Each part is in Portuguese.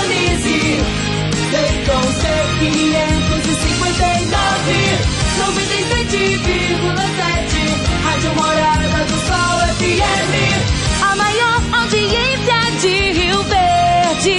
sintonize. Dayton C559, 97,7. Rádio Morada do Sol FM. A maior audiência de Rio Verde.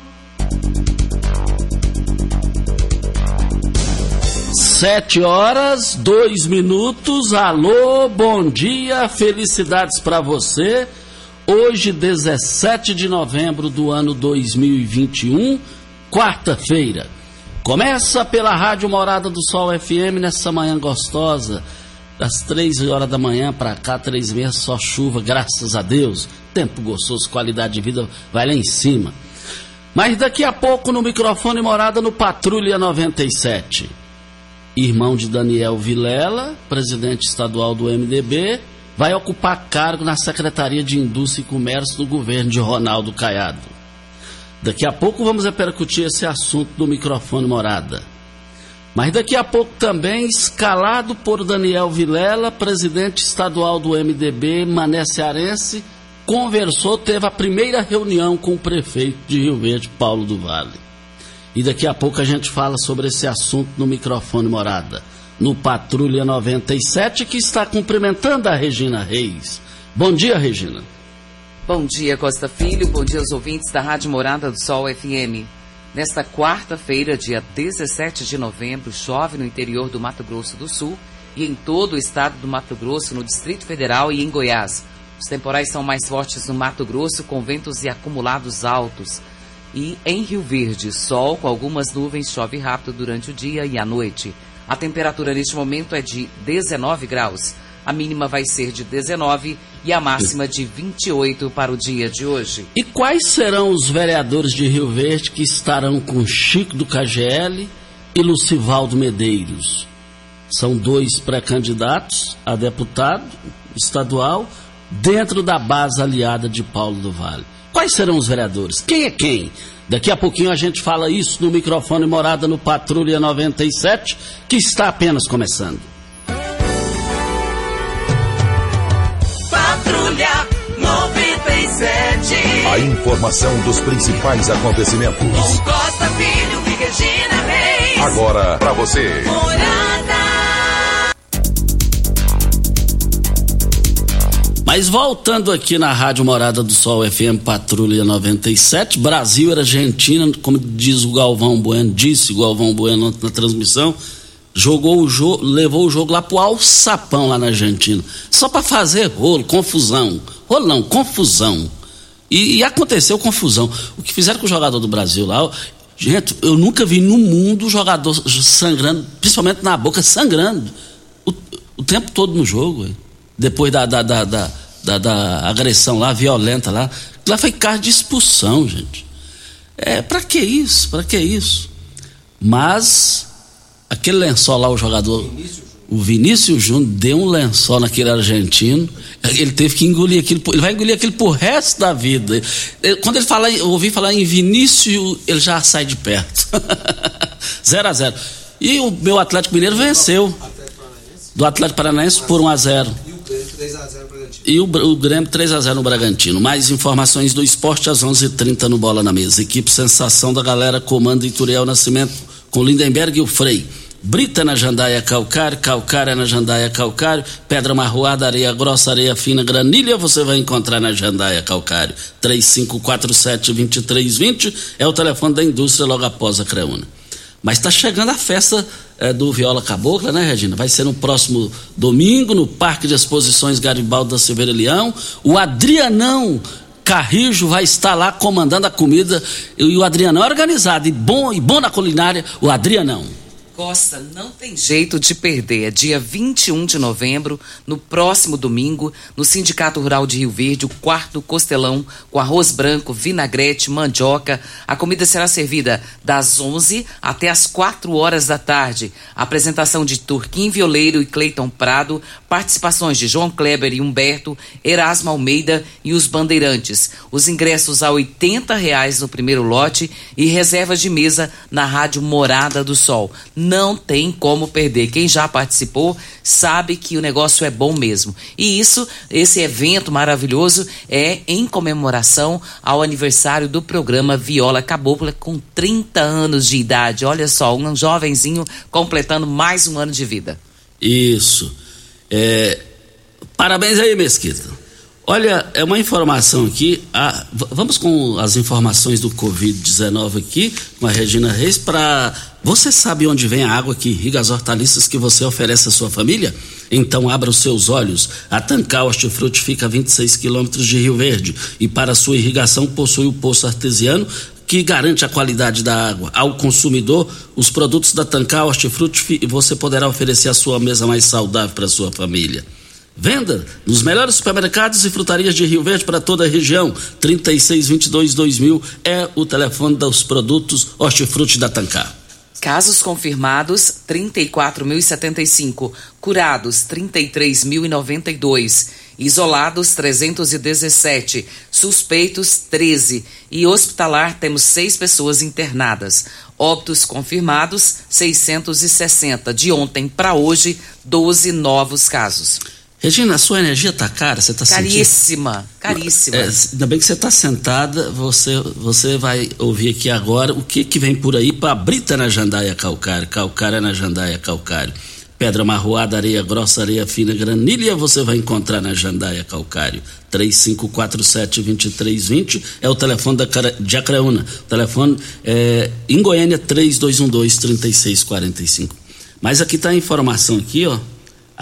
Sete horas, dois minutos. Alô, bom dia, felicidades para você. Hoje, 17 de novembro do ano 2021, quarta-feira. Começa pela Rádio Morada do Sol FM nessa manhã gostosa. Das três horas da manhã para cá, três meses, só chuva, graças a Deus. Tempo gostoso, qualidade de vida vai lá em cima. Mas daqui a pouco no microfone Morada no Patrulha 97 irmão de Daniel Vilela, presidente estadual do MDB, vai ocupar cargo na Secretaria de Indústria e Comércio do governo de Ronaldo Caiado. Daqui a pouco vamos repercutir esse assunto do microfone morada. Mas daqui a pouco também, escalado por Daniel Vilela, presidente estadual do MDB, Mané Cearense, conversou, teve a primeira reunião com o prefeito de Rio Verde, Paulo do Vale. E daqui a pouco a gente fala sobre esse assunto no microfone morada. No Patrulha 97, que está cumprimentando a Regina Reis. Bom dia, Regina. Bom dia, Costa Filho. Bom dia aos ouvintes da Rádio Morada do Sol FM. Nesta quarta-feira, dia 17 de novembro, chove no interior do Mato Grosso do Sul e em todo o estado do Mato Grosso, no Distrito Federal e em Goiás. Os temporais são mais fortes no Mato Grosso, com ventos e acumulados altos. E em Rio Verde, sol com algumas nuvens, chove rápido durante o dia e a noite. A temperatura neste momento é de 19 graus. A mínima vai ser de 19 e a máxima de 28 para o dia de hoje. E quais serão os vereadores de Rio Verde que estarão com Chico do KGL e Lucivaldo Medeiros? São dois pré-candidatos a deputado estadual dentro da base aliada de Paulo do Vale. Quais serão os vereadores? Quem é quem? Daqui a pouquinho a gente fala isso no microfone Morada no Patrulha 97, que está apenas começando. Patrulha 97. A informação dos principais acontecimentos. Com Costa Filho e Regina Reis. Agora para você. Morada. Mas voltando aqui na Rádio Morada do Sol FM Patrulha 97, Brasil era Argentina, como diz o Galvão Bueno, disse o Galvão Bueno na transmissão, jogou o jogo, levou o jogo lá pro alçapão lá na Argentina, só para fazer rolo, confusão. Rolo não, confusão. E, e, aconteceu confusão. O que fizeram com o jogador do Brasil lá, gente, eu nunca vi no mundo jogador sangrando, principalmente na boca, sangrando. O, o tempo todo no jogo. Depois da, da, da, da, da, agressão lá, violenta lá. Lá foi caso de expulsão, gente. É, pra que isso? Pra que isso? Mas aquele lençol lá, o jogador. O Vinícius Júnior deu um lençol naquele argentino. Ele teve que engolir aquilo. Ele vai engolir aquilo por resto da vida. Ele, quando ele fala, eu ouvi falar em Vinícius, ele já sai de perto. 0 a 0 E o meu Atlético Mineiro venceu. Do Atlético Paranaense por 1 a 0 e o, o Grêmio 3 a 0 no Bragantino. Mais informações do esporte às 11:30 h 30 no Bola na Mesa. Equipe Sensação da Galera comanda Ituriel Nascimento com Lindenberg e o Frei. Brita na jandaia calcário, calcária na jandaia calcário, pedra marroada, areia grossa, areia fina, granilha você vai encontrar na jandaia calcário. 3547-2320 é o telefone da indústria logo após a Creuna. Mas está chegando a festa é, do Viola Cabocla, né, Regina? Vai ser no próximo domingo, no Parque de Exposições Garibaldo da Silveira Leão. O Adrianão Carrijo vai estar lá comandando a comida. E o Adrianão é organizado e bom, e bom na culinária, o Adrianão. Costa, não tem jeito de perder. É dia 21 de novembro, no próximo domingo, no Sindicato Rural de Rio Verde, o quarto costelão com arroz branco, vinagrete, mandioca. A comida será servida das 11 até as 4 horas da tarde. Apresentação de Turquim Violeiro e Cleiton Prado, participações de João Kleber e Humberto, Erasmo Almeida e os Bandeirantes. Os ingressos a 80 reais no primeiro lote e reservas de mesa na Rádio Morada do Sol não tem como perder. Quem já participou sabe que o negócio é bom mesmo. E isso, esse evento maravilhoso é em comemoração ao aniversário do programa Viola Cabocla com 30 anos de idade. Olha só, um jovenzinho completando mais um ano de vida. Isso. É, parabéns aí, Mesquita. Olha, é uma informação aqui. A, vamos com as informações do Covid-19 aqui, com a Regina Reis, para. Você sabe onde vem a água que irriga as hortaliças que você oferece à sua família? Então abra os seus olhos. A Tancar Hortifruti fica a 26 quilômetros de Rio Verde e para sua irrigação possui o poço artesiano que garante a qualidade da água. Ao consumidor, os produtos da Tancar Hortifruti você poderá oferecer a sua mesa mais saudável para sua família. Venda nos melhores supermercados e frutarias de Rio Verde para toda a região. 3622-2000 é o telefone dos produtos Hortifruti da Tancar. Casos confirmados 34.075, curados 33.092, isolados 317, suspeitos 13 e hospitalar temos seis pessoas internadas. Óbitos confirmados 660. De ontem para hoje, 12 novos casos. Regina, a sua energia tá cara, você tá Caríssima, sentindo... caríssima. É, ainda bem que você está sentada, você, você vai ouvir aqui agora o que que vem por aí para brita na jandaia calcário, calcária na jandaia calcário. Pedra marroada, areia grossa, areia fina, granilha, você vai encontrar na jandaia calcário. 3547-2320 é o telefone da, de Acreúna. O telefone é, em Goiânia, 3212-3645. Mas aqui está a informação aqui, ó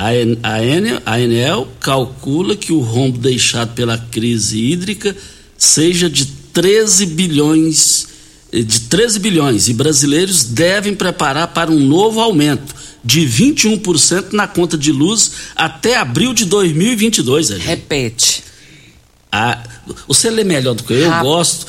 a, Enel, a Enel calcula que o rombo deixado pela crise hídrica seja de 13 bilhões de 13 bilhões e brasileiros devem preparar para um novo aumento de 21% na conta de luz até abril de 2022. Repete. A, você lê melhor do que eu, Rapaz, eu gosto.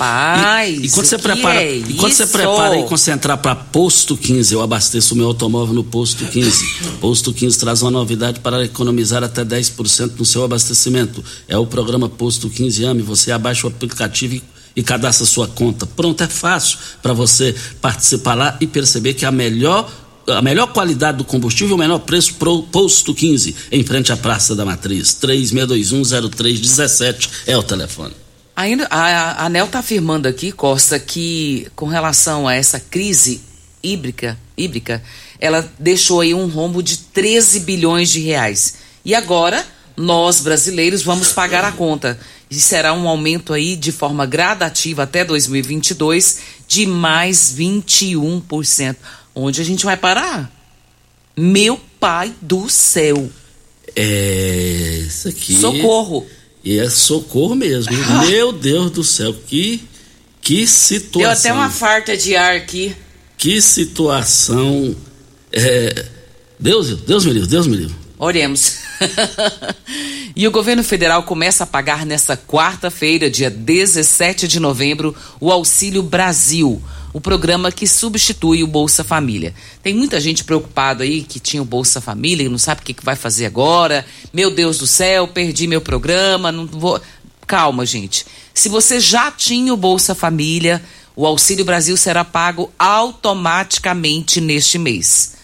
E, e quando você prepara, é e quando você prepara e concentrar para posto 15, eu abasteço o meu automóvel no posto 15. posto 15 traz uma novidade para economizar até 10% no seu abastecimento. É o programa Posto 15 AME. Você abaixa o aplicativo e e cadastra sua conta. Pronto, é fácil para você participar lá e perceber que a melhor a melhor qualidade do combustível, o menor preço pro posto 15, em frente à Praça da Matriz. 36210317 é o telefone. Ainda, a, a ANEL está afirmando aqui, Costa, que com relação a essa crise híbrica, híbrica, ela deixou aí um rombo de 13 bilhões de reais. E agora, nós brasileiros vamos pagar a conta. E será um aumento aí de forma gradativa até 2022 de mais 21%. Onde a gente vai parar? Meu pai do céu. É. Isso aqui. Socorro. E é socorro mesmo. Ah. Meu Deus do céu, que, que situação. Deu até uma farta de ar aqui. Que situação. É, Deus, Deus me livre, Deus me livre. Oremos. e o governo federal começa a pagar nesta quarta-feira, dia 17 de novembro, o Auxílio Brasil, o programa que substitui o Bolsa Família. Tem muita gente preocupada aí que tinha o Bolsa Família e não sabe o que, vai fazer agora. Meu Deus do céu, perdi meu programa, não vou. Calma, gente. Se você já tinha o Bolsa Família, o Auxílio Brasil será pago automaticamente neste mês.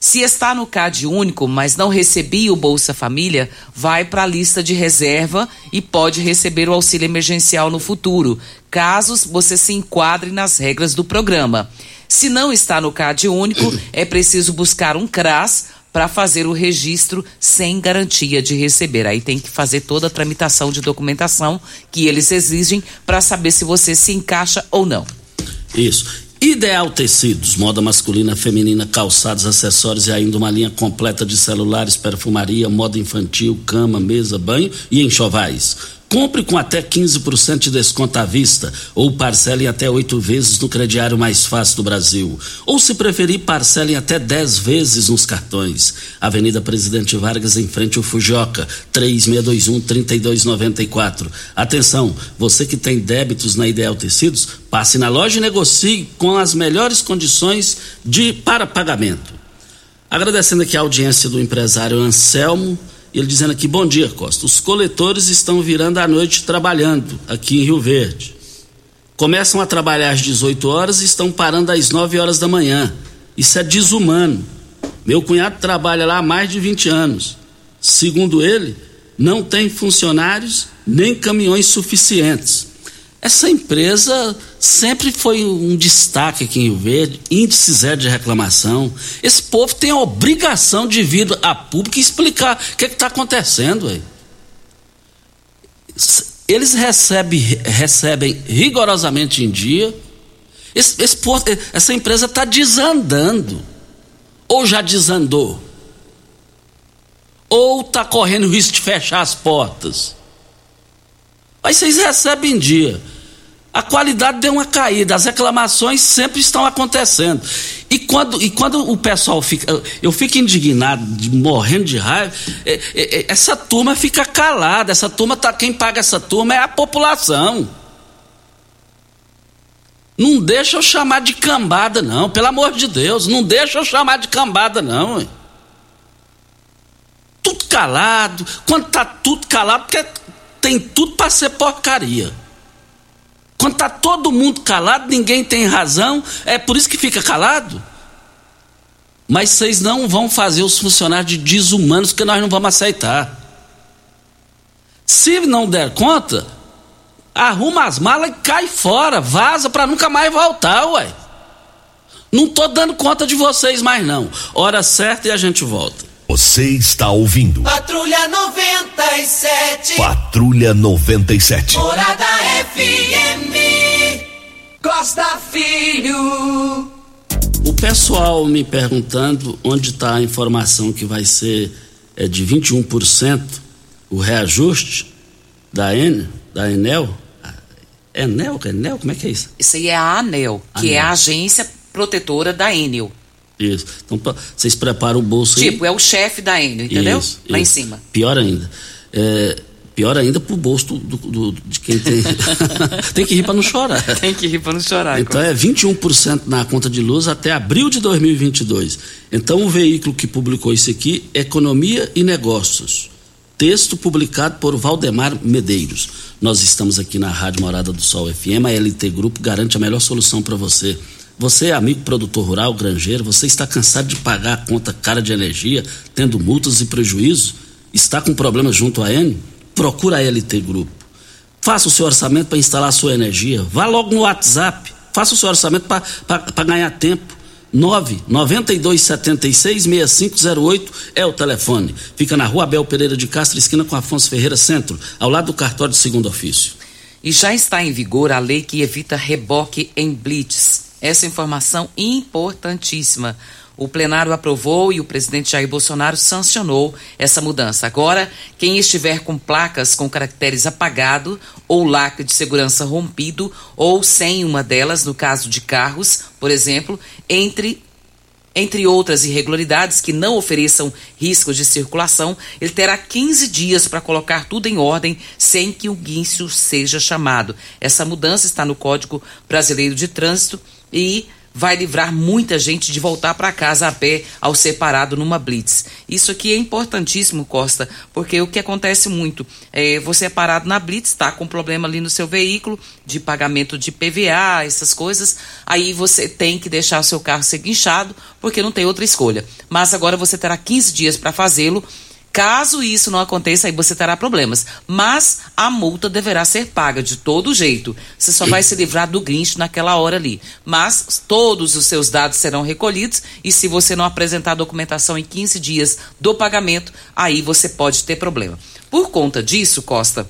Se está no CAD único, mas não recebia o Bolsa Família, vai para a lista de reserva e pode receber o auxílio emergencial no futuro, caso você se enquadre nas regras do programa. Se não está no CAD único, é preciso buscar um CRAS para fazer o registro sem garantia de receber. Aí tem que fazer toda a tramitação de documentação que eles exigem para saber se você se encaixa ou não. Isso. Ideal Tecidos, moda masculina, feminina, calçados, acessórios e ainda uma linha completa de celulares, perfumaria, moda infantil, cama, mesa, banho e enxovais. Compre com até 15% de desconto à vista ou parcele até oito vezes no crediário mais fácil do Brasil. Ou, se preferir, parcelem até 10 vezes nos cartões. Avenida Presidente Vargas, em frente ao Fujioka, 3621-3294. Atenção, você que tem débitos na Ideal Tecidos, passe na loja e negocie com as melhores condições de para pagamento. Agradecendo aqui a audiência do empresário Anselmo ele dizendo aqui: Bom dia, Costa. Os coletores estão virando à noite trabalhando aqui em Rio Verde. Começam a trabalhar às 18 horas e estão parando às 9 horas da manhã. Isso é desumano. Meu cunhado trabalha lá há mais de 20 anos. Segundo ele, não tem funcionários nem caminhões suficientes. Essa empresa sempre foi um destaque aqui em Rio Verde, índice zero de reclamação. Esse povo tem a obrigação de vir a público e explicar o que é está acontecendo. Aí. Eles recebem, recebem rigorosamente em dia. Esse, esse povo, essa empresa está desandando. Ou já desandou. Ou está correndo risco de fechar as portas. Aí vocês recebem em dia. A qualidade deu uma caída, as reclamações sempre estão acontecendo. E quando, e quando o pessoal fica. Eu fico indignado, morrendo de raiva, é, é, é, essa turma fica calada, essa turma tá. Quem paga essa turma é a população. Não deixa eu chamar de cambada, não, pelo amor de Deus, não deixa eu chamar de cambada, não. Tudo calado, quando tá tudo calado, porque tem tudo para ser porcaria. Quando está todo mundo calado, ninguém tem razão, é por isso que fica calado. Mas vocês não vão fazer os funcionários de desumanos que nós não vamos aceitar. Se não der conta, arruma as malas e cai fora, vaza para nunca mais voltar, ué. Não tô dando conta de vocês mais não. Hora certa e a gente volta. Você está ouvindo. Patrulha 97. Patrulha 97. Morada FM. Costa Filho. O pessoal me perguntando onde está a informação que vai ser é, de 21% o reajuste da Enel, da Enel. Enel, Enel, como é que é isso? Isso aí é a ANEL, que ANEL. é a agência protetora da Enel. Isso. Então pra- vocês preparam o bolso aí. Tipo, é o chefe da Enel, entendeu? Isso, Lá isso. em cima. Pior ainda. É, pior ainda pro bolso do, do- do- de quem tem. tem que rir para não chorar. Tem que rir pra não chorar. Então é 21% na conta de luz até abril de 2022. Então o veículo que publicou isso aqui, Economia e Negócios. Texto publicado por Valdemar Medeiros. Nós estamos aqui na Rádio Morada do Sol FM, a LT Grupo garante a melhor solução para você. Você é amigo produtor rural, granjeiro, você está cansado de pagar a conta cara de energia, tendo multas e prejuízos? Está com problemas junto à N? Procura a LT Grupo. Faça o seu orçamento para instalar a sua energia. Vá logo no WhatsApp. Faça o seu orçamento para ganhar tempo. 9 92 76 6508 é o telefone. Fica na rua Abel Pereira de Castro, esquina com Afonso Ferreira Centro, ao lado do cartório de segundo ofício. E já está em vigor a lei que evita reboque em blitz. Essa informação importantíssima. O plenário aprovou e o presidente Jair Bolsonaro sancionou essa mudança. Agora, quem estiver com placas com caracteres apagado ou lacre de segurança rompido ou sem uma delas, no caso de carros, por exemplo, entre entre outras irregularidades que não ofereçam riscos de circulação, ele terá 15 dias para colocar tudo em ordem sem que o guincho seja chamado. Essa mudança está no Código Brasileiro de Trânsito e vai livrar muita gente de voltar para casa a pé ao ser parado numa blitz. Isso aqui é importantíssimo, Costa, porque o que acontece muito é você é parado na blitz, está com problema ali no seu veículo de pagamento de PVA, essas coisas, aí você tem que deixar o seu carro ser guinchado porque não tem outra escolha. Mas agora você terá 15 dias para fazê-lo Caso isso não aconteça, aí você terá problemas. Mas a multa deverá ser paga de todo jeito. Você só vai se livrar do grinch naquela hora ali. Mas todos os seus dados serão recolhidos e se você não apresentar a documentação em 15 dias do pagamento, aí você pode ter problema. Por conta disso, Costa,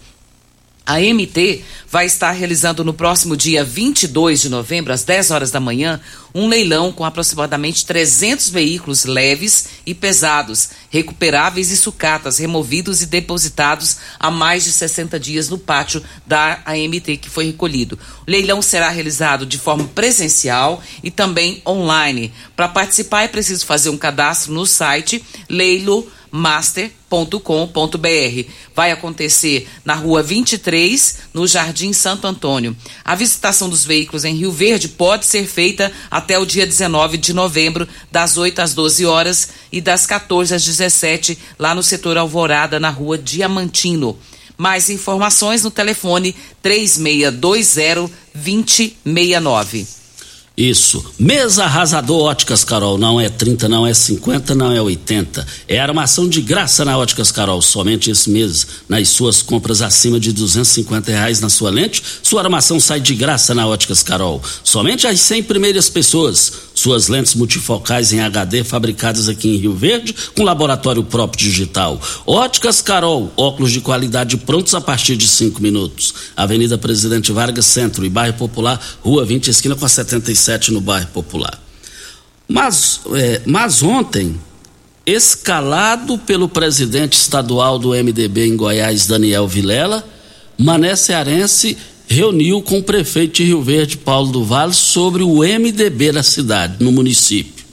a MT vai estar realizando no próximo dia 22 de novembro, às 10 horas da manhã, um leilão com aproximadamente 300 veículos leves e pesados, recuperáveis e sucatas, removidos e depositados há mais de 60 dias no pátio da AMT que foi recolhido. O leilão será realizado de forma presencial e também online. Para participar é preciso fazer um cadastro no site leilo master.com.br. Vai acontecer na rua 23, no Jardim Santo Antônio. A visitação dos veículos em Rio Verde pode ser feita até o dia 19 de novembro, das 8 às 12 horas e das 14 às 17, lá no setor Alvorada, na rua Diamantino. Mais informações no telefone 3620 2069. Isso. Mesa arrasador Óticas Carol. Não é 30, não é 50, não é 80. É armação de graça na Óticas Carol. Somente esse mês, nas suas compras acima de 250 reais na sua lente, sua armação sai de graça na Óticas Carol. Somente as 100 primeiras pessoas. Suas lentes multifocais em HD fabricadas aqui em Rio Verde, com laboratório próprio digital. Óticas Carol. Óculos de qualidade prontos a partir de 5 minutos. Avenida Presidente Vargas Centro e Bairro Popular, Rua 20, esquina com a 77 no bairro Popular. Mas, é, mas ontem, escalado pelo presidente estadual do MDB em Goiás, Daniel Vilela, Mané Cearense reuniu com o prefeito de Rio Verde, Paulo do Vale, sobre o MDB da cidade, no município.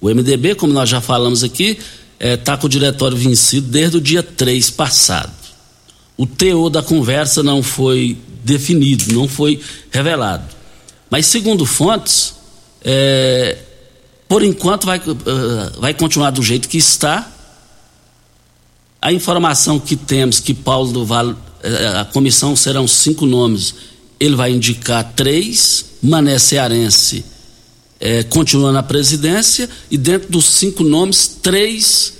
O MDB, como nós já falamos aqui, está é, tá com o diretório vencido desde o dia 3 passado. O teor da conversa não foi definido, não foi revelado. Mas, segundo fontes, é, por enquanto vai, uh, vai continuar do jeito que está. A informação que temos que Paulo do Vale, uh, a comissão serão cinco nomes, ele vai indicar três, Mané Cearense é, continua na presidência, e dentro dos cinco nomes, três,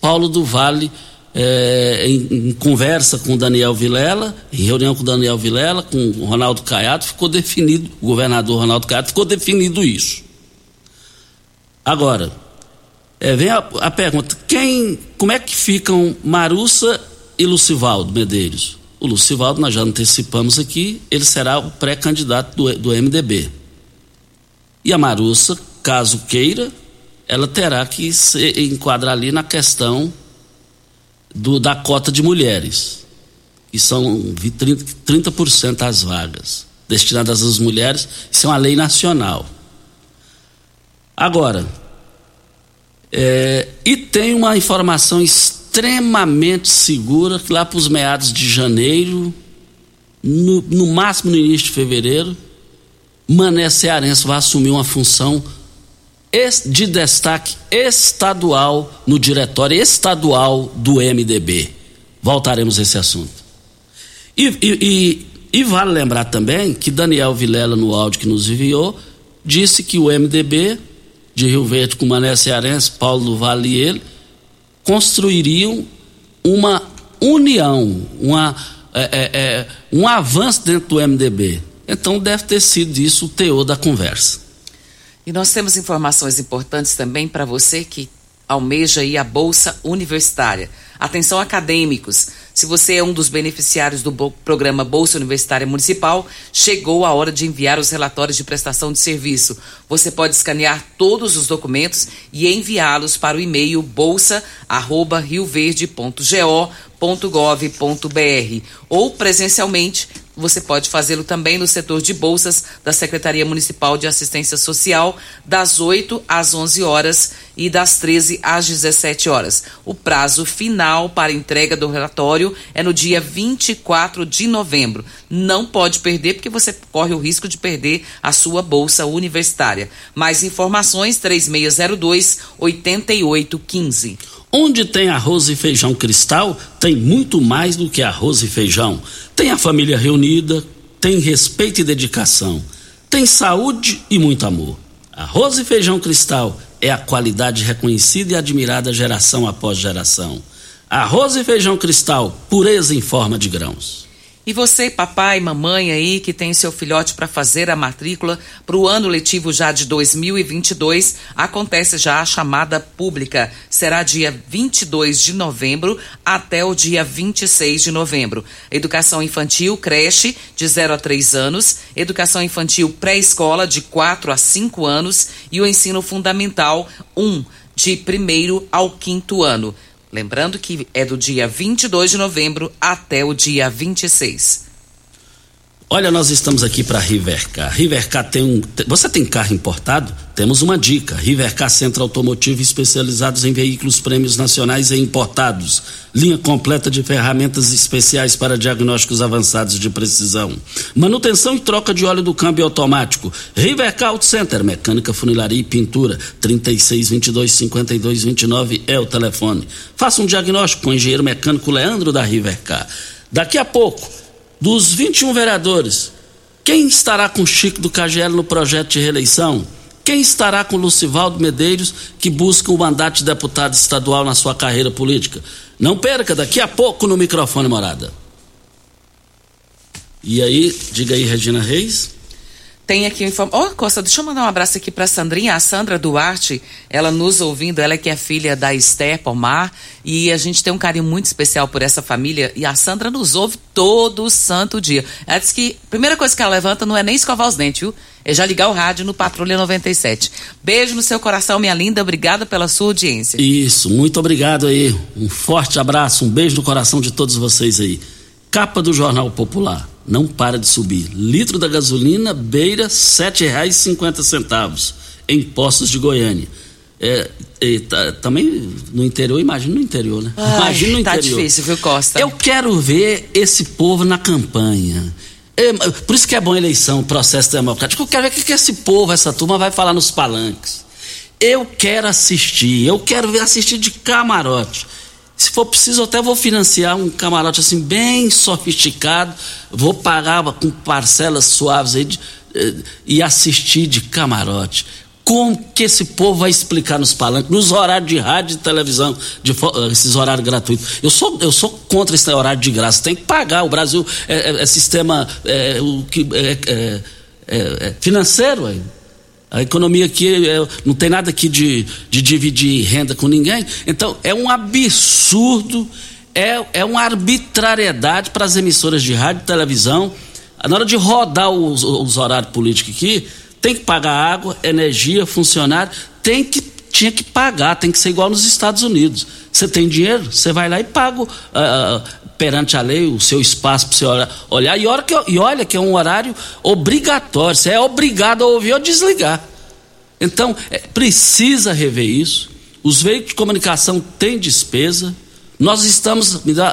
Paulo do Vale é, em, em, conversa com Daniel Vilela, em reunião com Daniel Vilela, com Ronaldo Caiado, ficou definido, o governador Ronaldo Caiado, ficou definido isso. Agora, é, vem a, a, pergunta: quem, como é que ficam Marussa e Lucivaldo Medeiros? O Lucivaldo, nós já antecipamos aqui, ele será o pré-candidato do, do MDB. E a Marussa, caso queira, ela terá que se enquadrar ali na questão do, da cota de mulheres, que são 30%, 30% das vagas destinadas às mulheres, isso é uma lei nacional. Agora, é, e tem uma informação extremamente segura que lá para os meados de janeiro, no, no máximo no início de fevereiro, Mané Cearense vai assumir uma função de destaque estadual no diretório estadual do MDB. Voltaremos a esse assunto. E, e, e, e, vale lembrar também que Daniel Vilela, no áudio que nos enviou, disse que o MDB de Rio Verde com Mané Cearense, Paulo do Vale e ele, construiriam uma união, uma, é, é, é, um avanço dentro do MDB. Então deve ter sido isso o teor da conversa. E nós temos informações importantes também para você que almeja aí a bolsa universitária. Atenção acadêmicos, se você é um dos beneficiários do programa Bolsa Universitária Municipal, chegou a hora de enviar os relatórios de prestação de serviço. Você pode escanear todos os documentos e enviá-los para o e-mail bolsa@rioverde.go.gov.br ou presencialmente você pode fazê-lo também no setor de bolsas da Secretaria Municipal de Assistência Social, das 8 às 11 horas e das 13 às 17 horas. O prazo final para entrega do relatório é no dia 24 de novembro. Não pode perder, porque você corre o risco de perder a sua bolsa universitária. Mais informações: 3602 8815. Onde tem arroz e feijão cristal, tem muito mais do que arroz e feijão. Tem a família reunida, tem respeito e dedicação, tem saúde e muito amor. Arroz e feijão cristal é a qualidade reconhecida e admirada geração após geração. Arroz e feijão cristal, pureza em forma de grãos. E você, papai, mamãe aí, que tem seu filhote para fazer a matrícula para o ano letivo já de 2022, acontece já a chamada pública. Será dia 22 de novembro até o dia 26 de novembro. Educação infantil, creche, de 0 a 3 anos, educação infantil pré-escola, de 4 a 5 anos, e o ensino fundamental, 1, de primeiro ao quinto ano. Lembrando que é do dia 22 de novembro até o dia 26. Olha, nós estamos aqui para Rivercar. Rivercar tem um. Você tem carro importado? Temos uma dica. Rivercar Centro Automotivo especializados em veículos prêmios nacionais e importados. Linha completa de ferramentas especiais para diagnósticos avançados de precisão. Manutenção e troca de óleo do câmbio automático. Rivercar Auto Center, mecânica, funilaria e pintura. 36 22 52 29 é o telefone. Faça um diagnóstico com o engenheiro mecânico Leandro da Rivercar. Daqui a pouco, dos 21 vereadores, quem estará com Chico do KGL no projeto de reeleição? Quem estará com Lucivaldo Medeiros, que busca o mandato de deputado estadual na sua carreira política? Não perca, daqui a pouco no microfone morada. E aí, diga aí, Regina Reis. Tem aqui informação. Oh, Costa, deixa eu mandar um abraço aqui para Sandrinha, a Sandra Duarte, ela nos ouvindo, ela que é filha da Esther Pomar, e a gente tem um carinho muito especial por essa família, e a Sandra nos ouve todo santo dia. Ela disse que a primeira coisa que ela levanta não é nem escovar os dentes, viu? É já ligar o rádio no Patrulha 97. Beijo no seu coração, minha linda, obrigada pela sua audiência. Isso, muito obrigado aí. Um forte abraço, um beijo no coração de todos vocês aí. Capa do Jornal Popular não para de subir. Litro da gasolina beira R$ 7,50 em postos de Goiânia. É, é, tá, também no interior, imagina no interior, né? Ai, imagina no tá interior. difícil, viu, Costa? Eu quero ver esse povo na campanha. É, por isso que é bom a eleição, o processo democrático. Eu quero ver o que, que esse povo, essa turma, vai falar nos palanques. Eu quero assistir, eu quero ver assistir de camarote. Se for preciso, até vou financiar um camarote assim, bem sofisticado. Vou pagar com parcelas suaves aí de, eh, e assistir de camarote. Como que esse povo vai explicar nos palanques, nos horários de rádio e televisão, de, eh, esses horários gratuitos? Eu sou, eu sou contra esse horário de graça, tem que pagar. O Brasil é, é, é sistema é, o que, é, é financeiro. Aí. A economia aqui é, não tem nada aqui de, de dividir renda com ninguém. Então, é um absurdo, é, é uma arbitrariedade para as emissoras de rádio e televisão. Na hora de rodar os, os horários políticos aqui, tem que pagar água, energia, funcionário, tem que, tinha que pagar, tem que ser igual nos Estados Unidos. Você tem dinheiro, você vai lá e paga uh, perante a lei o seu espaço para você olhar. E, que, e olha que é um horário obrigatório, você é obrigado a ouvir ou desligar. Então, é, precisa rever isso. Os veículos de comunicação têm despesa. Nós estamos, me dá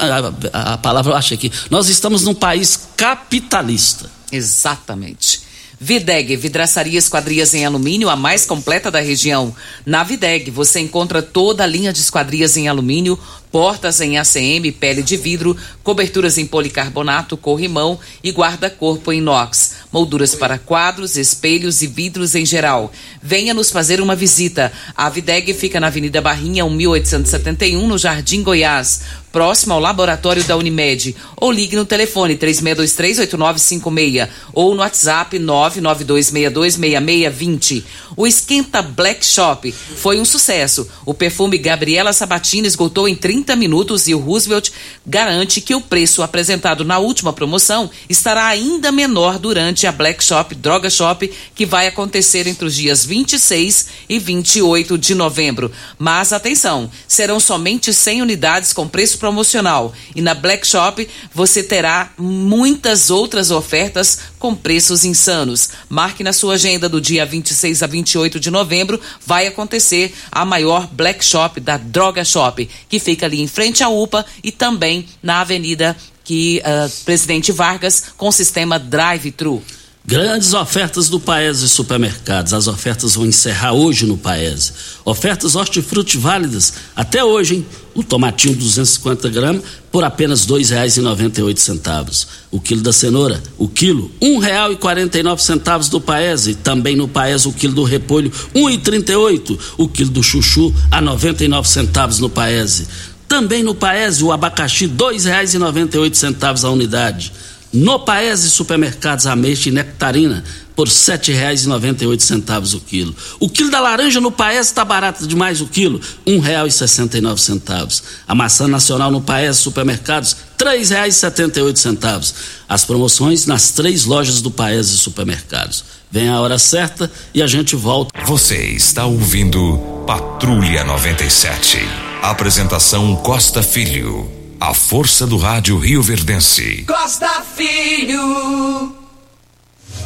a, a palavra, eu acho aqui, nós estamos num país capitalista. Exatamente. Videg, vidraçaria esquadrias em alumínio, a mais completa da região. Na Videg, você encontra toda a linha de esquadrias em alumínio, portas em ACM, pele de vidro, coberturas em policarbonato, corrimão e guarda-corpo em inox, molduras para quadros, espelhos e vidros em geral. Venha nos fazer uma visita. A Videg fica na Avenida Barrinha, 1871, no Jardim Goiás próximo ao laboratório da Unimed. Ou ligue no telefone 3623-8956 ou no WhatsApp 992626620. O Esquenta Black Shop foi um sucesso. O perfume Gabriela Sabatini esgotou em 30 minutos e o Roosevelt garante que o preço apresentado na última promoção estará ainda menor durante a Black Shop Droga Shop, que vai acontecer entre os dias 26 e 28 de novembro. Mas atenção, serão somente 100 unidades com preço promocional. E na Black Shop você terá muitas outras ofertas com preços insanos. Marque na sua agenda do dia 26 a 28 de novembro, vai acontecer a maior Black Shop da Droga Shop, que fica ali em frente à UPA e também na Avenida que uh, Presidente Vargas com sistema drive-thru. Grandes ofertas do Paese Supermercados. As ofertas vão encerrar hoje no Paese. Ofertas hortifruti válidas até hoje, hein? O tomatinho 250 gramas por apenas R$ 2,98. O quilo da cenoura, o quilo R$ 1,49 do Paese. Também no Paese o quilo do repolho R$ 1,38. O quilo do chuchu a 99 centavos no Paese. Também no Paese o abacaxi R$ 2,98 a unidade. No Paese Supermercados Ameixa e Nectarina por R$ 7,98 o quilo. O quilo da laranja no Paese está barato demais o quilo, R$ 1,69. A maçã nacional no Paese Supermercados, R$ 3,78. As promoções nas três lojas do Paese Supermercados. Vem a hora certa e a gente volta. Você está ouvindo Patrulha 97. Apresentação Costa Filho. A força do rádio Rio Verdense. Costa Filho.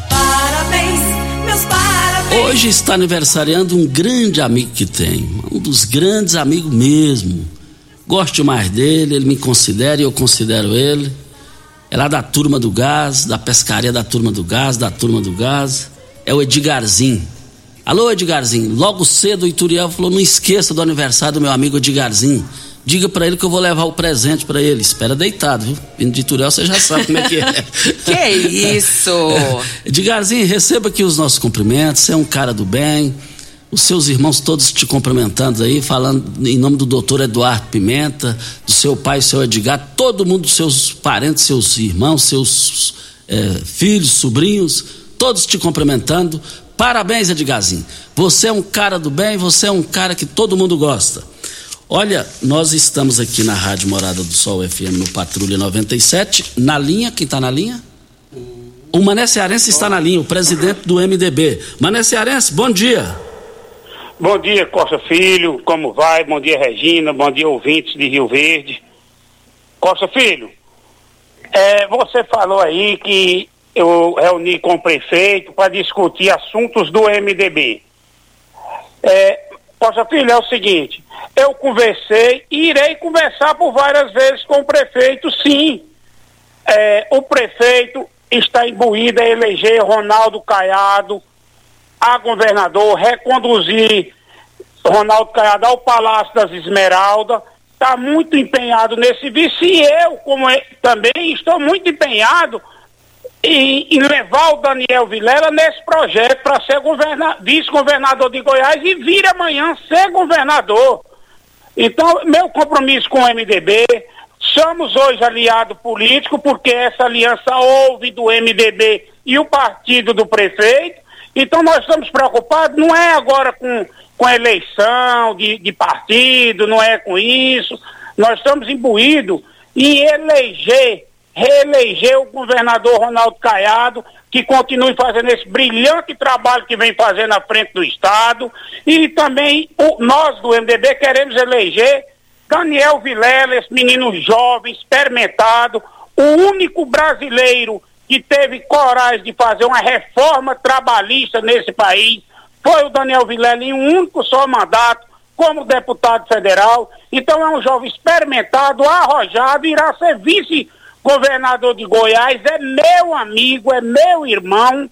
Parabéns, meus parabéns. Hoje está aniversariando um grande amigo que tenho. Um dos grandes amigos mesmo. Gosto mais dele, ele me considera e eu considero ele. É lá da turma do gás, da pescaria da turma do gás, da turma do gás. É o Edgarzinho. Alô, Edgarzinho. Logo cedo o Ituriel falou: não esqueça do aniversário do meu amigo Edgarzinho diga para ele que eu vou levar o presente para ele. Espera deitado, viu? Vindo de Turel, você já sabe como é que é. que isso! Edgarzinho, receba aqui os nossos cumprimentos. Você é um cara do bem. Os seus irmãos todos te cumprimentando aí, falando em nome do doutor Eduardo Pimenta, do seu pai, seu Edgar, todo mundo, seus parentes, seus irmãos, seus é, filhos, sobrinhos, todos te cumprimentando. Parabéns, Edgarzinho. Você é um cara do bem, você é um cara que todo mundo gosta. Olha, nós estamos aqui na Rádio Morada do Sol FM no Patrulha 97. Na linha, quem está na linha? O Mané Cearense está na linha, o presidente do MDB. Mané Cearense, bom dia. Bom dia, Costa Filho, como vai? Bom dia, Regina, bom dia, ouvintes de Rio Verde. Costa Filho, é, você falou aí que eu reuni com o prefeito para discutir assuntos do MDB. É, Costa Filho, é o seguinte, eu conversei e irei conversar por várias vezes com o prefeito, sim. É, o prefeito está imbuído a eleger Ronaldo Caiado a governador, reconduzir Ronaldo Caiado ao Palácio das Esmeraldas, está muito empenhado nesse vice e eu, como é, também, estou muito empenhado em, levar o Daniel Vilela nesse projeto para ser vice-governador de Goiás e vir amanhã ser governador. Então, meu compromisso com o MDB, somos hoje aliado político, porque essa aliança houve do MDB e o partido do prefeito. Então, nós estamos preocupados, não é agora com, com eleição de, de partido, não é com isso. Nós estamos imbuídos em eleger, reeleger o governador Ronaldo Caiado que continue fazendo esse brilhante trabalho que vem fazendo à frente do Estado. E também o, nós do MDB queremos eleger Daniel Vilela, esse menino jovem, experimentado, o único brasileiro que teve coragem de fazer uma reforma trabalhista nesse país. Foi o Daniel Vilela em um único só mandato como deputado federal. Então é um jovem experimentado, arrojado, irá ser vice governador de Goiás é meu amigo, é meu irmão,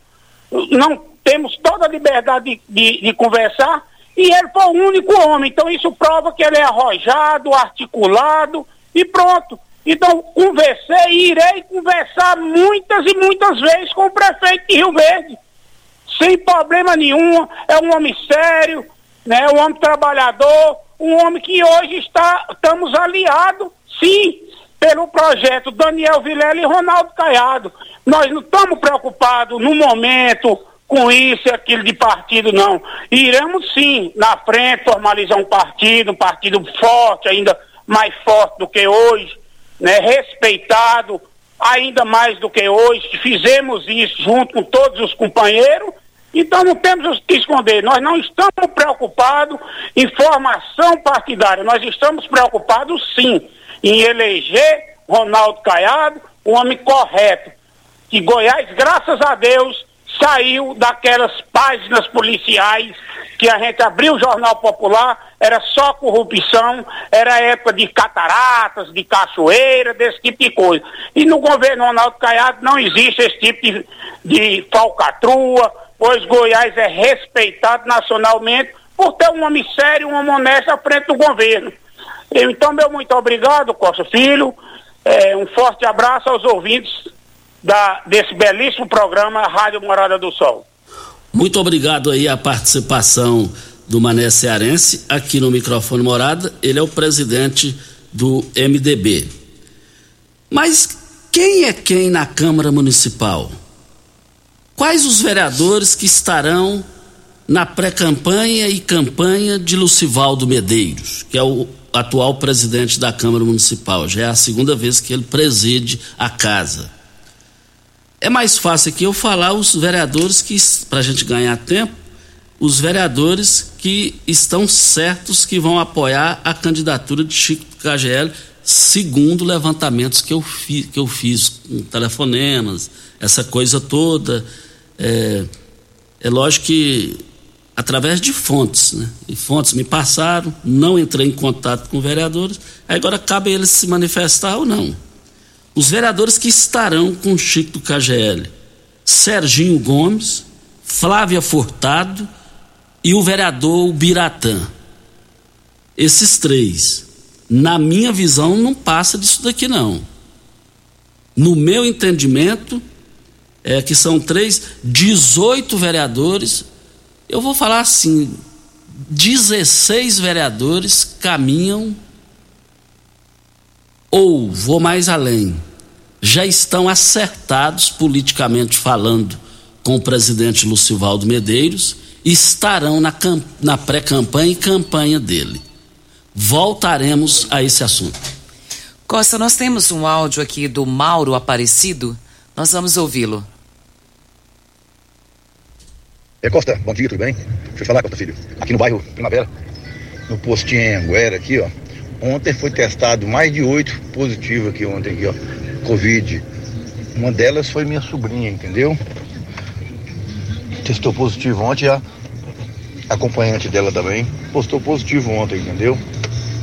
não temos toda a liberdade de, de, de, conversar, e ele foi o único homem, então isso prova que ele é arrojado, articulado, e pronto. Então, conversei e irei conversar muitas e muitas vezes com o prefeito de Rio Verde, sem problema nenhum, é um homem sério, né, um homem trabalhador, um homem que hoje está, estamos aliados, sim, pelo projeto Daniel Vilela e Ronaldo Caiado. Nós não estamos preocupados no momento com isso e aquilo de partido, não. Iremos sim, na frente, formalizar um partido, um partido forte, ainda mais forte do que hoje, né? respeitado ainda mais do que hoje. Fizemos isso junto com todos os companheiros Então não temos o que esconder. Nós não estamos preocupados em formação partidária. Nós estamos preocupados, sim, em eleger Ronaldo Caiado, um homem correto. Que Goiás, graças a Deus, saiu daquelas páginas policiais que a gente abriu o Jornal Popular, era só corrupção, era época de cataratas, de cachoeira, desse tipo de coisa. E no governo Ronaldo Caiado não existe esse tipo de, de falcatrua, pois Goiás é respeitado nacionalmente por ter um homem sério, um homem honesto à frente do governo. Então, meu muito obrigado, Costa Filho. É, um forte abraço aos ouvintes da, desse belíssimo programa Rádio Morada do Sol. Muito obrigado aí a participação do Mané Cearense aqui no microfone Morada. Ele é o presidente do MDB. Mas quem é quem na Câmara Municipal? Quais os vereadores que estarão na pré-campanha e campanha de Lucivaldo Medeiros, que é o atual presidente da Câmara Municipal? Já é a segunda vez que ele preside a casa. É mais fácil aqui eu falar os vereadores que, para a gente ganhar tempo, os vereadores que estão certos que vão apoiar a candidatura de Chico KGL, segundo levantamentos que eu, fi, que eu fiz com telefonemas, essa coisa toda. É, é lógico que através de fontes, né? E fontes me passaram, não entrei em contato com vereadores, agora cabe eles se manifestar ou não. Os vereadores que estarão com Chico do KGL: Serginho Gomes, Flávia Furtado e o vereador Biratã. Esses três, na minha visão, não passa disso daqui não. No meu entendimento, é que são três, 18 vereadores. Eu vou falar assim: 16 vereadores caminham ou, vou mais além, já estão acertados politicamente falando com o presidente Lucivaldo Medeiros estarão na, na pré-campanha e campanha dele. Voltaremos a esse assunto. Costa, nós temos um áudio aqui do Mauro Aparecido. Nós vamos ouvi-lo. É Costa, bom dia, tudo bem? Deixa eu falar, Costa Filho. Aqui no bairro Primavera, no postinho Anguera aqui, ó. Ontem foi testado mais de oito positivos aqui ontem, aqui, ó. Covid. Uma delas foi minha sobrinha, entendeu? Testou positivo ontem, a acompanhante dela também postou positivo ontem, entendeu?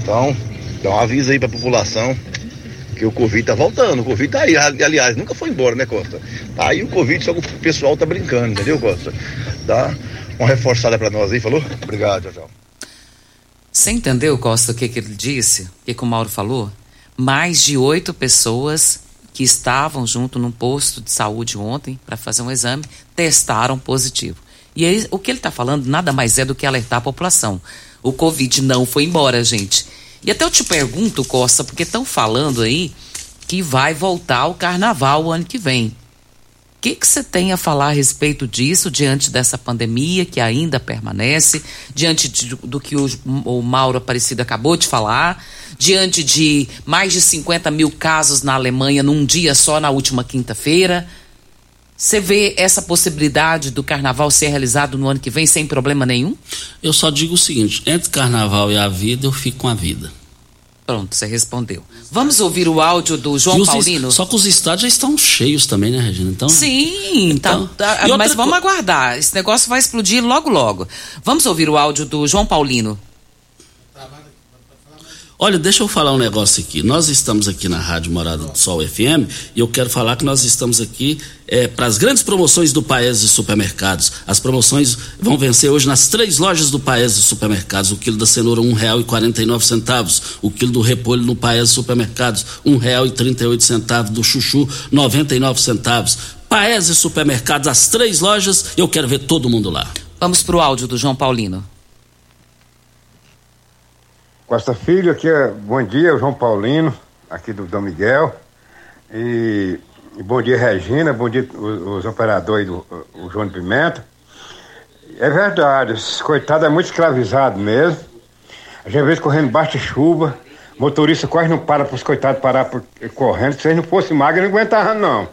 Então, dá um aviso aí pra população que o Covid tá voltando. O Covid tá aí, aliás, nunca foi embora, né, Costa? Tá aí o Covid, só que o pessoal tá brincando, entendeu, Costa? Dá uma reforçada pra nós aí, falou? Obrigado, tchau, tchau. Você entendeu, Costa, o que, que ele disse? O que, que o Mauro falou? Mais de oito pessoas que estavam junto num posto de saúde ontem para fazer um exame testaram positivo. E aí, o que ele está falando nada mais é do que alertar a população. O Covid não foi embora, gente. E até eu te pergunto, Costa, porque estão falando aí que vai voltar o carnaval o ano que vem que que você tem a falar a respeito disso diante dessa pandemia que ainda permanece, diante de, do que o, o Mauro Aparecido acabou de falar, diante de mais de 50 mil casos na Alemanha num dia só na última quinta-feira? Você vê essa possibilidade do carnaval ser realizado no ano que vem sem problema nenhum? Eu só digo o seguinte: entre carnaval e a vida, eu fico com a vida. Pronto, você respondeu. Vamos ouvir o áudio do João Paulino? Só que os estádios já estão cheios também, né, Regina? Então, Sim, tá, então, tá, tá, mas vamos aguardar. Esse negócio vai explodir logo, logo. Vamos ouvir o áudio do João Paulino. Olha, deixa eu falar um negócio aqui. Nós estamos aqui na Rádio Morada do Sol FM e eu quero falar que nós estamos aqui é, para as grandes promoções do Paes de Supermercados. As promoções vão vencer hoje nas três lojas do Paes de Supermercados. O quilo da cenoura um real e quarenta e nove centavos. O quilo do repolho no Paes de Supermercados um real e trinta e oito centavos. Do chuchu noventa e nove centavos. Paes de Supermercados, as três lojas. Eu quero ver todo mundo lá. Vamos para o áudio do João Paulino. Costa Filho, aqui é bom dia, João Paulino, aqui do Dom Miguel. E, e bom dia, Regina, bom dia os, os operadores do o João Pimenta. É verdade, esse coitado é muito escravizado mesmo. A gente vê correndo baixa chuva, motorista quase não para para os coitados parar por, correndo. Se eles não fossem magros, não aguentavam não.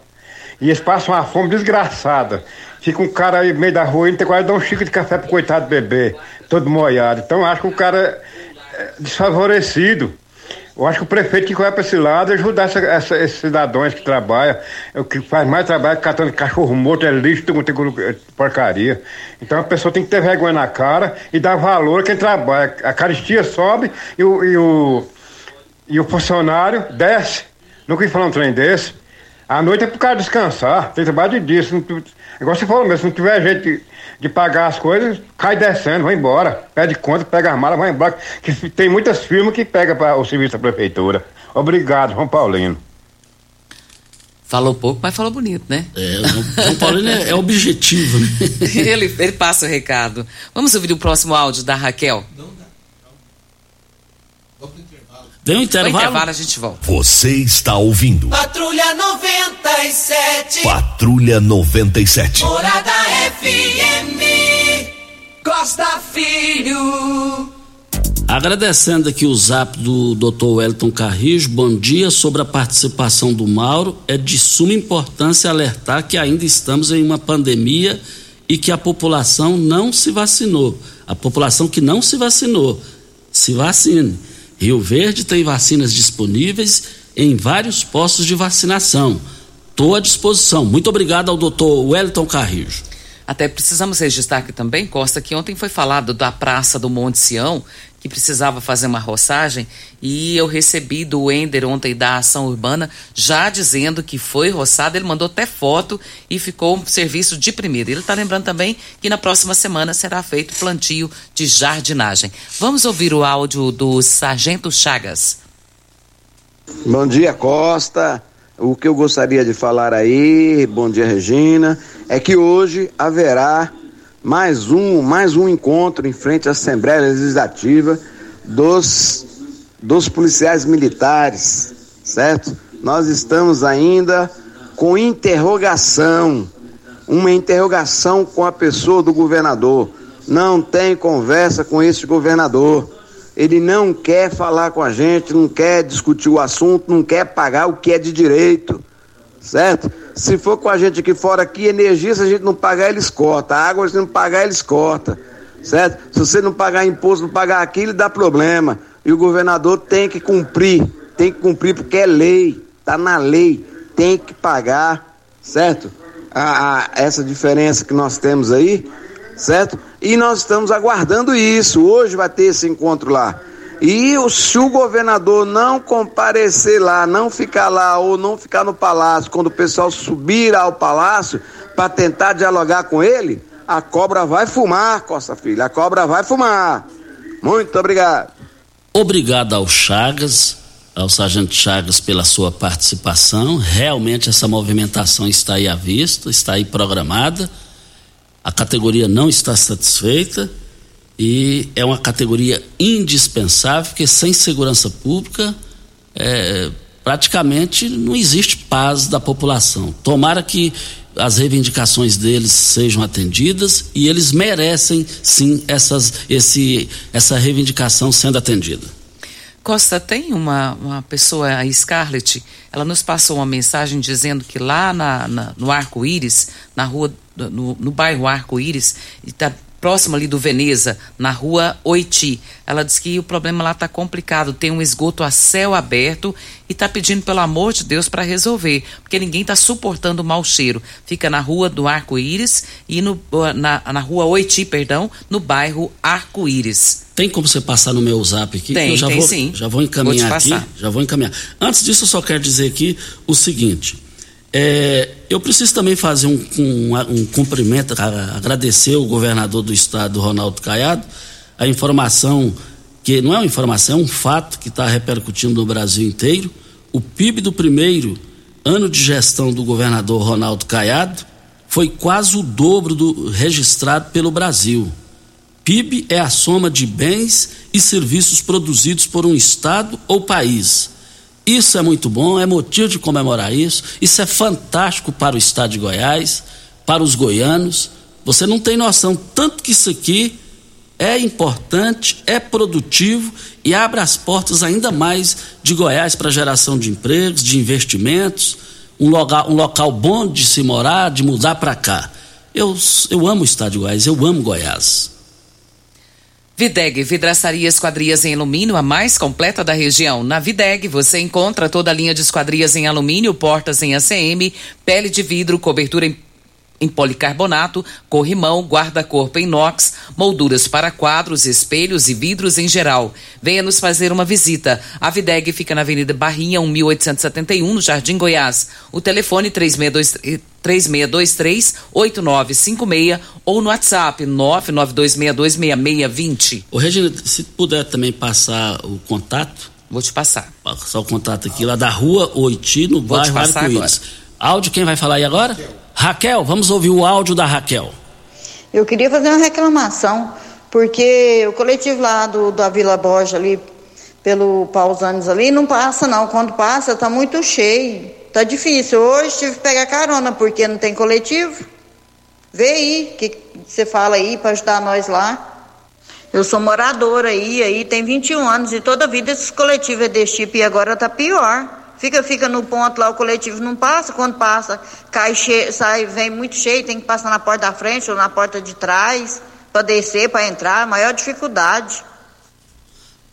E eles passam uma fome desgraçada. Fica um cara aí no meio da rua, não tem quase dar um chico de café pro coitado bebê, todo molhado. Então acho que o cara é desfavorecido. Eu acho que o prefeito que vai para esse lado ajudar essa, essa, esses cidadãos que trabalham, o que faz mais trabalho catando cachorro morto, é lixo, tem é porcaria. Então a pessoa tem que ter vergonha na cara e dar valor a quem trabalha. A caristia sobe e o, e o, e o funcionário desce. Nunca vi falar um trem desse. A noite é pro cara descansar, tem trabalho não, igual você falou mesmo, se não tiver jeito de, de, pagar as coisas, cai descendo, vai embora. Pede conta, pega a mala, vai embora. Que tem muitas firmas que pegam para o serviço da prefeitura. Obrigado, João Paulino. Falou pouco, mas falou bonito, né? É, o João Paulino é, é objetivo, né? ele, ele passa o recado. Vamos ouvir o próximo áudio da Raquel. Não, Deu um intervalo. Intervalo a gente volta. Você está ouvindo. Patrulha 97. Patrulha 97. Morada FM. Costa Filho. Agradecendo aqui o zap do Dr. Wellington Carrijo, bom dia. Sobre a participação do Mauro, é de suma importância alertar que ainda estamos em uma pandemia e que a população não se vacinou. A população que não se vacinou, se vacine. Rio Verde tem vacinas disponíveis em vários postos de vacinação. Estou à disposição. Muito obrigado ao doutor Wellington Carrijo. Até precisamos registrar aqui também, Costa, que ontem foi falado da Praça do Monte Sião, que precisava fazer uma roçagem, e eu recebi do Ender ontem da Ação Urbana já dizendo que foi roçado, ele mandou até foto e ficou um serviço de primeira. Ele está lembrando também que na próxima semana será feito plantio de jardinagem. Vamos ouvir o áudio do Sargento Chagas. Bom dia, Costa. O que eu gostaria de falar aí, bom dia Regina, é que hoje haverá mais um, mais um encontro em frente à Assembleia Legislativa dos, dos policiais militares, certo? Nós estamos ainda com interrogação, uma interrogação com a pessoa do governador. Não tem conversa com esse governador ele não quer falar com a gente, não quer discutir o assunto, não quer pagar o que é de direito, certo? Se for com a gente aqui fora, aqui, energia, se a gente não pagar, eles cortam. A água, se não pagar, eles cortam, certo? Se você não pagar imposto, não pagar aqui, ele dá problema. E o governador tem que cumprir, tem que cumprir porque é lei, tá na lei, tem que pagar, certo? A, a, essa diferença que nós temos aí, certo? E nós estamos aguardando isso. Hoje vai ter esse encontro lá. E se o governador não comparecer lá, não ficar lá ou não ficar no palácio, quando o pessoal subir ao palácio para tentar dialogar com ele, a cobra vai fumar, Costa Filho. A cobra vai fumar. Muito obrigado. Obrigado ao Chagas, ao Sargento Chagas pela sua participação. Realmente essa movimentação está aí à vista, está aí programada a categoria não está satisfeita e é uma categoria indispensável, porque sem segurança pública é, praticamente não existe paz da população. Tomara que as reivindicações deles sejam atendidas e eles merecem sim essas, esse, essa reivindicação sendo atendida. Costa, tem uma, uma pessoa, a Scarlett, ela nos passou uma mensagem dizendo que lá na, na no Arco-Íris, na rua, no, no bairro Arco-Íris, está próximo ali do Veneza, na rua Oiti. Ela diz que o problema lá está complicado, tem um esgoto a céu aberto e está pedindo pelo amor de Deus para resolver, porque ninguém está suportando o mau cheiro. Fica na rua do Arco-Íris e no, na, na rua Oiti, perdão, no bairro Arco-Íris. Tem como você passar no meu zap aqui? Tem, eu já tem vou, sim. Já vou encaminhar vou aqui. Já vou encaminhar. Antes disso, eu só quero dizer aqui o seguinte. É, eu preciso também fazer um, um, um cumprimento, agradecer o governador do estado, Ronaldo Caiado, a informação, que não é uma informação, é um fato que está repercutindo no Brasil inteiro. O PIB do primeiro ano de gestão do governador Ronaldo Caiado foi quase o dobro do registrado pelo Brasil. PIB é a soma de bens e serviços produzidos por um estado ou país isso é muito bom, é motivo de comemorar isso. Isso é fantástico para o estado de Goiás, para os goianos. Você não tem noção tanto que isso aqui é importante, é produtivo e abre as portas ainda mais de Goiás para geração de empregos, de investimentos, um local, um local bom de se morar, de mudar para cá. Eu, eu amo o estado de Goiás, eu amo Goiás. Videg, vidraçaria esquadrias em alumínio, a mais completa da região. Na Videg você encontra toda a linha de esquadrias em alumínio, portas em ACM, pele de vidro, cobertura em em policarbonato, corrimão, guarda-corpo inox, molduras para quadros, espelhos e vidros em geral. Venha nos fazer uma visita. A Videg fica na Avenida Barrinha, 1871, no Jardim Goiás. O telefone 3623-8956 ou no WhatsApp 992626620. Ô Regina, se puder também passar o contato. Vou te passar. Passar o contato aqui lá da rua Oiti, no Vou bairro Arco-Íris. Áudio, quem vai falar aí agora? Raquel, vamos ouvir o áudio da Raquel. Eu queria fazer uma reclamação, porque o coletivo lá do, da Vila Borja ali, pelo Pausanes ali, não passa não. Quando passa, tá muito cheio. Tá difícil. Hoje tive que pegar carona, porque não tem coletivo. Vê aí, o que você fala aí para ajudar nós lá. Eu sou moradora aí, aí tem 21 anos e toda vida esses coletivos é desse tipo e agora tá pior. Fica, fica no ponto lá, o coletivo não passa, quando passa, cai cheio, sai, vem muito cheio, tem que passar na porta da frente ou na porta de trás, para descer, para entrar, maior dificuldade.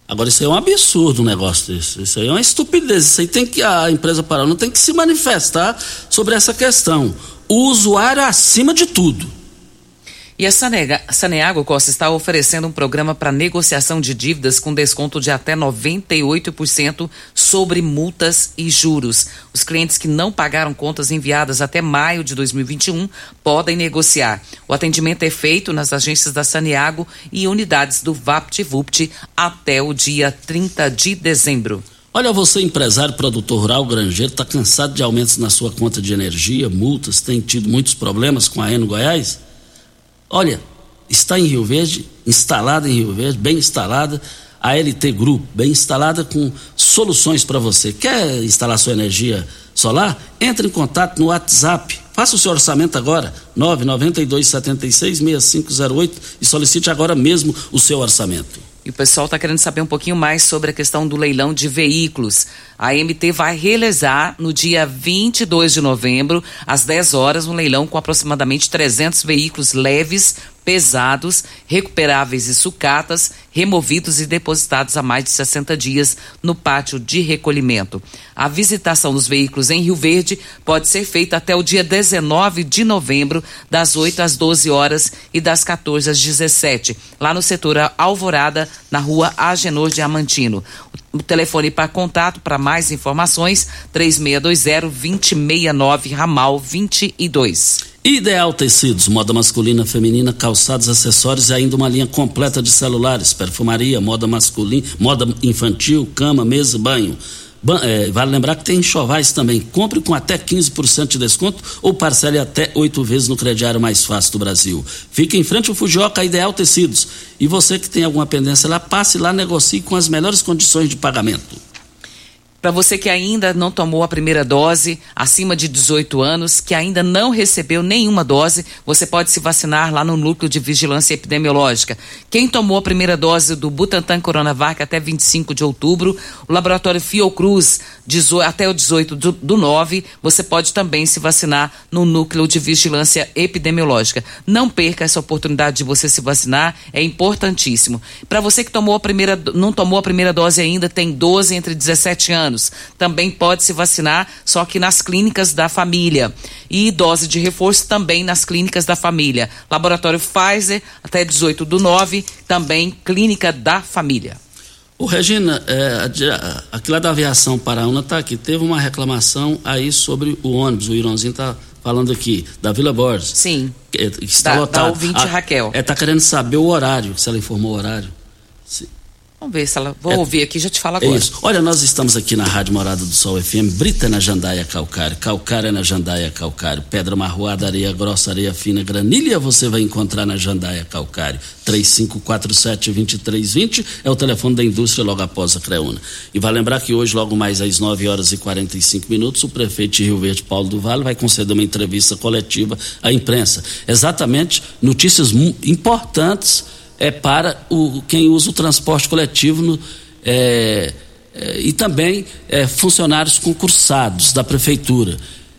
Agora isso aí é um absurdo um negócio desse. Isso aí é uma estupidez. Isso aí tem que a empresa não tem que se manifestar sobre essa questão. O usuário é acima de tudo. E a Saneago Costa está oferecendo um programa para negociação de dívidas com desconto de até 98% sobre multas e juros. Os clientes que não pagaram contas enviadas até maio de 2021 podem negociar. O atendimento é feito nas agências da Saneago e unidades do VaptVupt até o dia 30 de dezembro. Olha, você empresário, produtor rural, granjeiro, está cansado de aumentos na sua conta de energia, multas, tem tido muitos problemas com a Eno Goiás? Olha, está em Rio Verde, instalada em Rio Verde, bem instalada, a LT Group, bem instalada com soluções para você. Quer instalar sua energia solar? Entre em contato no WhatsApp. Faça o seu orçamento agora, 992 76 6508 e solicite agora mesmo o seu orçamento. E o pessoal está querendo saber um pouquinho mais sobre a questão do leilão de veículos. A MT vai realizar no dia 22 de novembro, às 10 horas, um leilão com aproximadamente 300 veículos leves pesados, recuperáveis e sucatas, removidos e depositados há mais de 60 dias no pátio de recolhimento. A visitação dos veículos em Rio Verde pode ser feita até o dia 19 de novembro, das 8 às 12 horas e das 14 às 17, lá no setor Alvorada, na rua Agenor Diamantino. O telefone para contato para mais informações 3620 2069 ramal 22. Ideal Tecidos, moda masculina, feminina, calçados, acessórios e ainda uma linha completa de celulares, perfumaria, moda masculina, moda infantil, cama, mesa, banho. Ban é, vale lembrar que tem enxovais também. Compre com até 15% de desconto ou parcele até oito vezes no crediário mais fácil do Brasil. Fique em frente ao Fujioka Ideal Tecidos. E você que tem alguma pendência lá, passe lá, negocie com as melhores condições de pagamento. Para você que ainda não tomou a primeira dose, acima de 18 anos, que ainda não recebeu nenhuma dose, você pode se vacinar lá no Núcleo de Vigilância Epidemiológica. Quem tomou a primeira dose do Butantan Coronavac até 25 de outubro, o laboratório Fiocruz até o 18 do, do 9, você pode também se vacinar no Núcleo de Vigilância Epidemiológica. Não perca essa oportunidade de você se vacinar, é importantíssimo. Para você que tomou a primeira, não tomou a primeira dose ainda, tem 12 entre 17 anos anos. Também pode se vacinar, só que nas clínicas da família. E dose de reforço também nas clínicas da família. Laboratório Pfizer, até 18 do 9, também clínica da família. O Regina, é, aqui lá da aviação Paraúna está aqui. Teve uma reclamação aí sobre o ônibus. O Ironzinho está falando aqui, da Vila Borges. Sim. Que, que está da, lotado. Da ouvinte a, Raquel. É, está querendo saber o horário, se ela informou o horário. Se, Vamos ver se ela. Vou é, ouvir aqui já te falo agora. Isso. Olha, nós estamos aqui na Rádio Morada do Sol FM, Brita na Jandaia Calcário, Calcário na Jandaia Calcário, Pedra Marroada, Areia Grossa, Areia Fina, Granilha você vai encontrar na Jandaia Calcário. 3547-2320 é o telefone da indústria logo após a Creuna. E vai lembrar que hoje, logo mais às 9 horas e 45 minutos, o prefeito de Rio Verde, Paulo do Vale, vai conceder uma entrevista coletiva à imprensa. Exatamente notícias importantes é para o, quem usa o transporte coletivo no, é, é, e também é, funcionários concursados da prefeitura.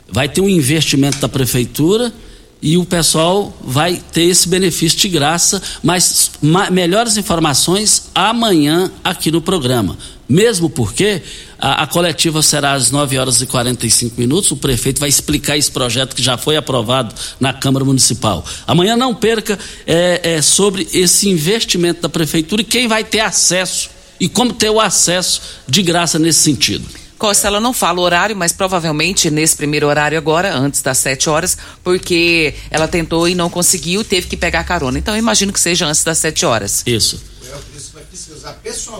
Vai ter um investimento da prefeitura e o pessoal vai ter esse benefício de graça, mas ma melhores informações amanhã aqui no programa. Mesmo porque a, a, coletiva será às 9 horas e 45 minutos, o prefeito vai explicar esse projeto que já foi aprovado na Câmara Municipal. Amanhã não perca é, é, sobre esse investimento da prefeitura e quem vai ter acesso e como ter o acesso de graça nesse sentido. Costa, ela não fala o horário, mas provavelmente nesse primeiro horário agora, antes das 7 horas, porque ela tentou e não conseguiu, teve que pegar carona. Então eu imagino que seja antes das 7 horas. Isso.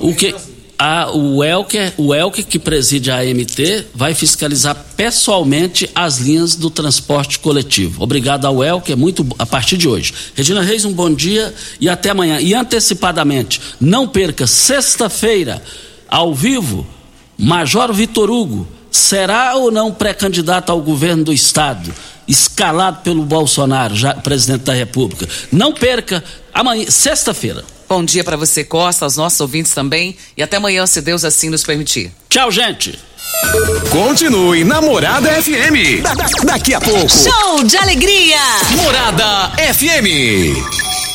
O que a, o Elker, o Elker que preside a AMT vai fiscalizar pessoalmente as linhas do transporte coletivo. Obrigado ao Elker, muito a partir de hoje. Regina Reis, um bom dia e até amanhã. E antecipadamente, não perca sexta-feira ao vivo Major Vitor Hugo será ou não pré-candidato ao governo do estado, escalado pelo Bolsonaro, já presidente da República? Não perca amanhã, sexta-feira. Bom dia para você, Costa, aos nossos ouvintes também. E até amanhã, se Deus assim nos permitir. Tchau, gente. Continue Namorada FM. Da, da, daqui a pouco. Show de alegria. Morada FM.